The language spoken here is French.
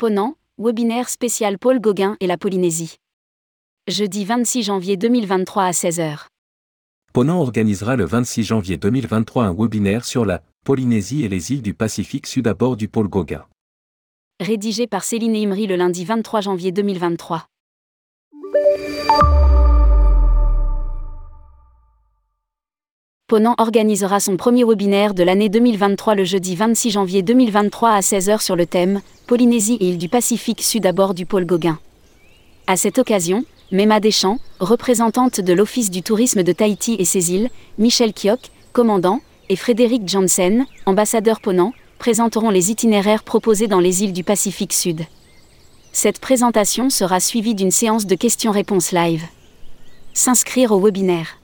Ponant, webinaire spécial Paul Gauguin et la Polynésie. Jeudi 26 janvier 2023 à 16h. Ponant organisera le 26 janvier 2023 un webinaire sur la Polynésie et les îles du Pacifique Sud à bord du Paul Gauguin. Rédigé par Céline Imri le lundi 23 janvier 2023. Ponant organisera son premier webinaire de l'année 2023 le jeudi 26 janvier 2023 à 16h sur le thème Polynésie et îles du Pacifique Sud à bord du pôle Gauguin. À cette occasion, Mema Deschamps, représentante de l'Office du tourisme de Tahiti et ses îles, Michel Kiok, commandant, et Frédéric Janssen, ambassadeur Ponant, présenteront les itinéraires proposés dans les îles du Pacifique Sud. Cette présentation sera suivie d'une séance de questions-réponses live. S'inscrire au webinaire.